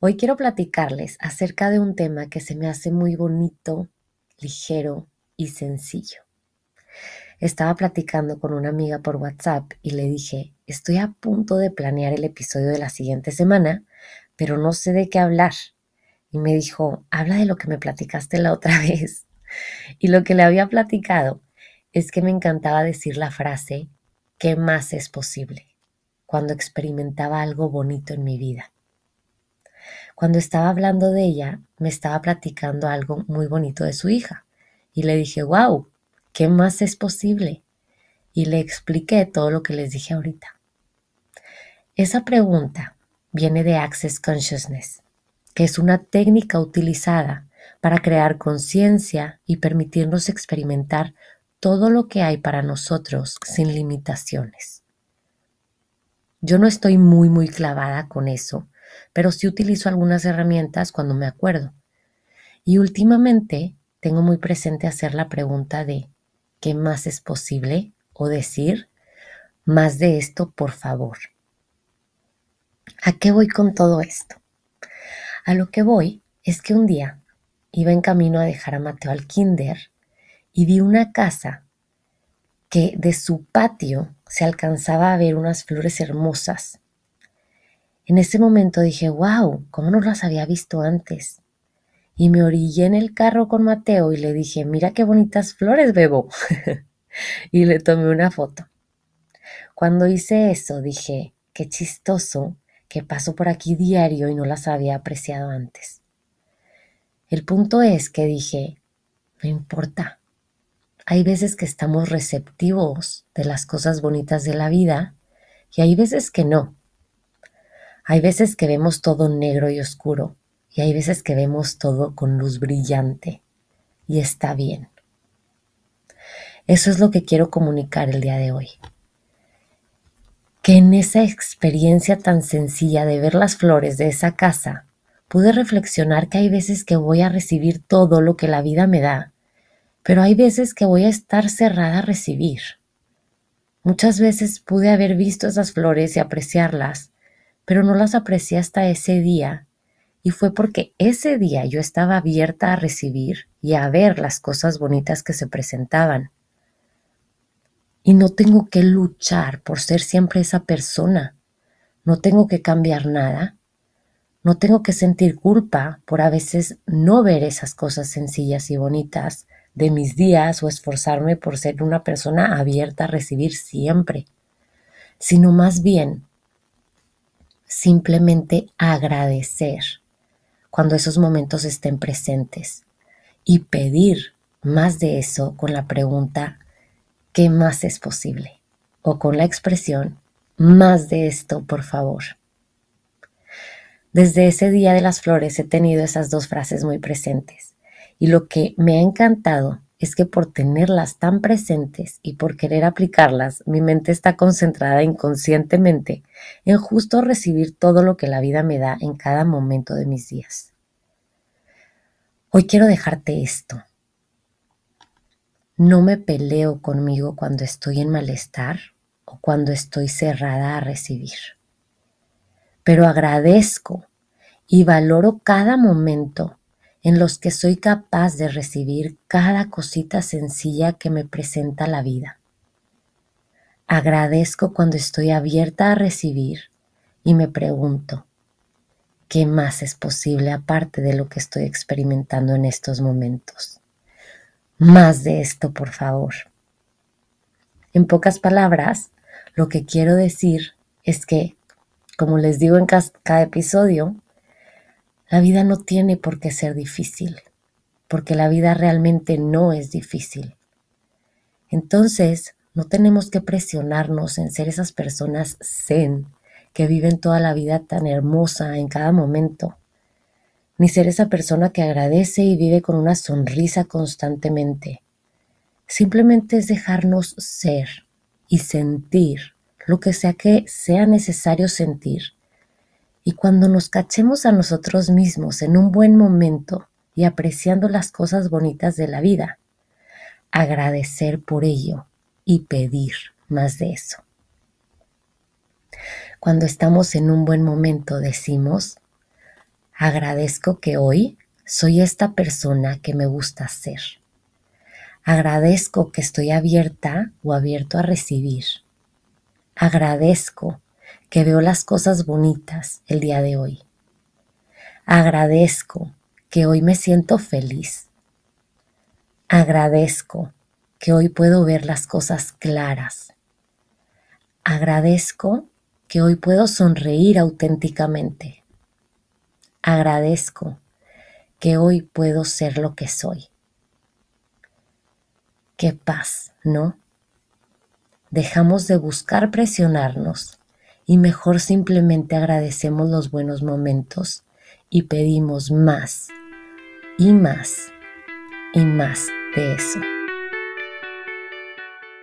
Hoy quiero platicarles acerca de un tema que se me hace muy bonito, ligero y sencillo. Estaba platicando con una amiga por WhatsApp y le dije, estoy a punto de planear el episodio de la siguiente semana, pero no sé de qué hablar. Y me dijo, habla de lo que me platicaste la otra vez. Y lo que le había platicado es que me encantaba decir la frase, ¿qué más es posible? cuando experimentaba algo bonito en mi vida. Cuando estaba hablando de ella, me estaba platicando algo muy bonito de su hija. Y le dije, wow, ¿qué más es posible? Y le expliqué todo lo que les dije ahorita. Esa pregunta viene de Access Consciousness, que es una técnica utilizada para crear conciencia y permitirnos experimentar todo lo que hay para nosotros sin limitaciones. Yo no estoy muy, muy clavada con eso, pero sí utilizo algunas herramientas cuando me acuerdo. Y últimamente tengo muy presente hacer la pregunta de ¿qué más es posible? o decir más de esto, por favor. ¿A qué voy con todo esto? A lo que voy es que un día iba en camino a dejar a Mateo al kinder y vi una casa que de su patio se alcanzaba a ver unas flores hermosas. En ese momento dije, wow, ¿cómo no las había visto antes? Y me orillé en el carro con Mateo y le dije, mira qué bonitas flores, bebo. y le tomé una foto. Cuando hice eso dije, qué chistoso que paso por aquí diario y no las había apreciado antes. El punto es que dije, no importa. Hay veces que estamos receptivos de las cosas bonitas de la vida y hay veces que no. Hay veces que vemos todo negro y oscuro y hay veces que vemos todo con luz brillante y está bien. Eso es lo que quiero comunicar el día de hoy. Que en esa experiencia tan sencilla de ver las flores de esa casa, pude reflexionar que hay veces que voy a recibir todo lo que la vida me da, pero hay veces que voy a estar cerrada a recibir. Muchas veces pude haber visto esas flores y apreciarlas, pero no las aprecié hasta ese día, y fue porque ese día yo estaba abierta a recibir y a ver las cosas bonitas que se presentaban y no tengo que luchar por ser siempre esa persona. No tengo que cambiar nada. No tengo que sentir culpa por a veces no ver esas cosas sencillas y bonitas de mis días o esforzarme por ser una persona abierta a recibir siempre, sino más bien simplemente agradecer cuando esos momentos estén presentes y pedir más de eso con la pregunta ¿qué más es posible? O con la expresión, más de esto, por favor. Desde ese día de las flores he tenido esas dos frases muy presentes y lo que me ha encantado es que por tenerlas tan presentes y por querer aplicarlas, mi mente está concentrada inconscientemente en justo recibir todo lo que la vida me da en cada momento de mis días. Hoy quiero dejarte esto. No me peleo conmigo cuando estoy en malestar o cuando estoy cerrada a recibir. Pero agradezco y valoro cada momento en los que soy capaz de recibir cada cosita sencilla que me presenta la vida. Agradezco cuando estoy abierta a recibir y me pregunto, ¿qué más es posible aparte de lo que estoy experimentando en estos momentos? Más de esto, por favor. En pocas palabras, lo que quiero decir es que, como les digo en cada episodio, la vida no tiene por qué ser difícil, porque la vida realmente no es difícil. Entonces, no tenemos que presionarnos en ser esas personas zen que viven toda la vida tan hermosa en cada momento, ni ser esa persona que agradece y vive con una sonrisa constantemente. Simplemente es dejarnos ser y sentir lo que sea que sea necesario sentir. Y cuando nos cachemos a nosotros mismos en un buen momento y apreciando las cosas bonitas de la vida, agradecer por ello y pedir más de eso. Cuando estamos en un buen momento decimos, agradezco que hoy soy esta persona que me gusta ser. Agradezco que estoy abierta o abierto a recibir. Agradezco que veo las cosas bonitas el día de hoy. Agradezco que hoy me siento feliz. Agradezco que hoy puedo ver las cosas claras. Agradezco que hoy puedo sonreír auténticamente. Agradezco que hoy puedo ser lo que soy. Qué paz, ¿no? Dejamos de buscar presionarnos y mejor simplemente agradecemos los buenos momentos y pedimos más y más y más de eso.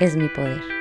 es mi poder.